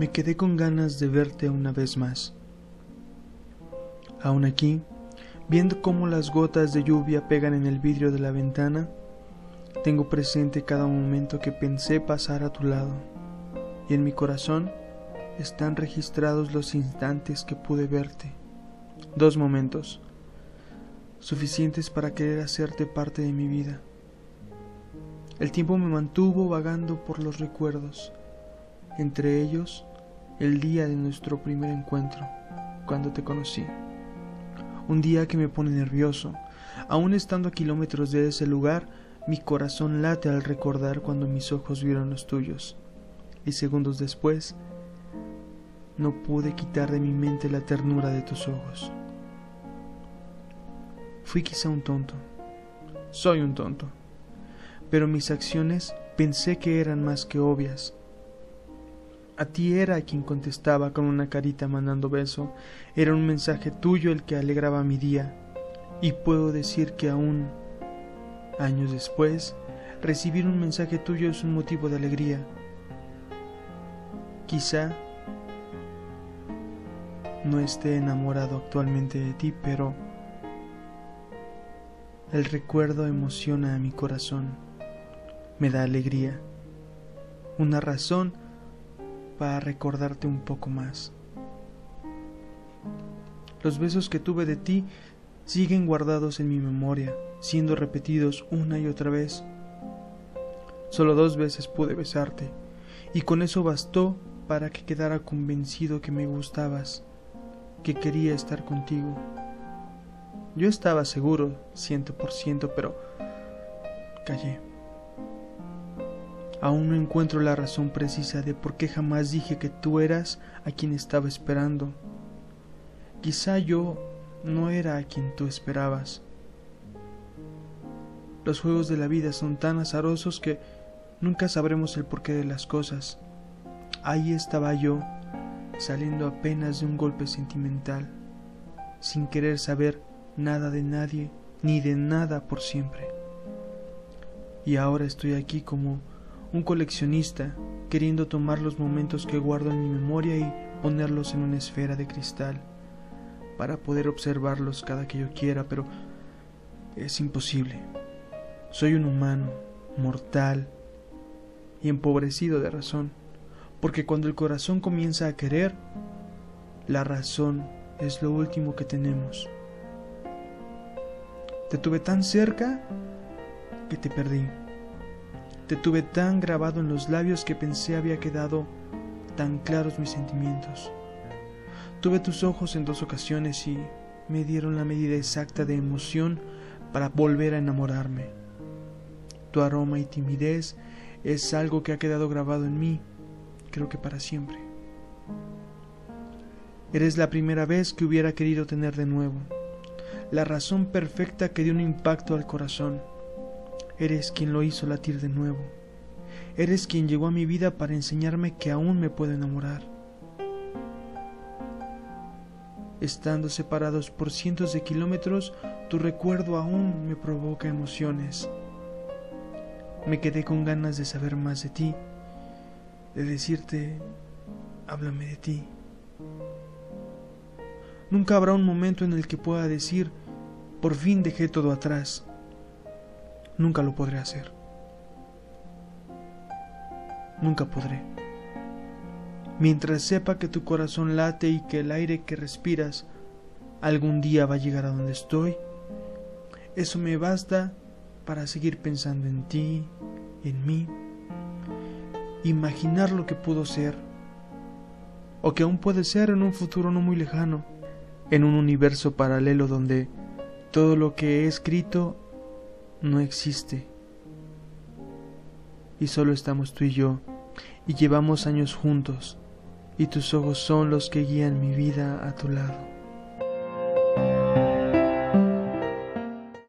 me quedé con ganas de verte una vez más. Aún aquí, viendo cómo las gotas de lluvia pegan en el vidrio de la ventana, tengo presente cada momento que pensé pasar a tu lado, y en mi corazón están registrados los instantes que pude verte. Dos momentos, suficientes para querer hacerte parte de mi vida. El tiempo me mantuvo vagando por los recuerdos, entre ellos el día de nuestro primer encuentro, cuando te conocí. Un día que me pone nervioso, aún estando a kilómetros de ese lugar, mi corazón late al recordar cuando mis ojos vieron los tuyos, y segundos después no pude quitar de mi mente la ternura de tus ojos. Fui quizá un tonto, soy un tonto, pero mis acciones pensé que eran más que obvias. A ti era quien contestaba con una carita mandando beso, era un mensaje tuyo el que alegraba mi día, y puedo decir que aún años después, recibir un mensaje tuyo es un motivo de alegría. Quizá no esté enamorado actualmente de ti, pero el recuerdo emociona a mi corazón, me da alegría, una razón para recordarte un poco más. Los besos que tuve de ti siguen guardados en mi memoria, siendo repetidos una y otra vez. Solo dos veces pude besarte, y con eso bastó para que quedara convencido que me gustabas que quería estar contigo. Yo estaba seguro, ciento por ciento, pero callé. Aún no encuentro la razón precisa de por qué jamás dije que tú eras a quien estaba esperando. Quizá yo no era a quien tú esperabas. Los juegos de la vida son tan azarosos que nunca sabremos el porqué de las cosas. Ahí estaba yo, saliendo apenas de un golpe sentimental, sin querer saber nada de nadie ni de nada por siempre. Y ahora estoy aquí como un coleccionista, queriendo tomar los momentos que guardo en mi memoria y ponerlos en una esfera de cristal, para poder observarlos cada que yo quiera, pero es imposible. Soy un humano, mortal y empobrecido de razón porque cuando el corazón comienza a querer, la razón es lo último que tenemos. Te tuve tan cerca que te perdí. Te tuve tan grabado en los labios que pensé había quedado tan claros mis sentimientos. Tuve tus ojos en dos ocasiones y me dieron la medida exacta de emoción para volver a enamorarme. Tu aroma y timidez es algo que ha quedado grabado en mí creo que para siempre. Eres la primera vez que hubiera querido tener de nuevo, la razón perfecta que dio un impacto al corazón. Eres quien lo hizo latir de nuevo. Eres quien llegó a mi vida para enseñarme que aún me puedo enamorar. Estando separados por cientos de kilómetros, tu recuerdo aún me provoca emociones. Me quedé con ganas de saber más de ti de decirte, háblame de ti. Nunca habrá un momento en el que pueda decir, por fin dejé todo atrás. Nunca lo podré hacer. Nunca podré. Mientras sepa que tu corazón late y que el aire que respiras algún día va a llegar a donde estoy, eso me basta para seguir pensando en ti, en mí imaginar lo que pudo ser, o que aún puede ser en un futuro no muy lejano, en un universo paralelo donde todo lo que he escrito no existe. Y solo estamos tú y yo, y llevamos años juntos, y tus ojos son los que guían mi vida a tu lado.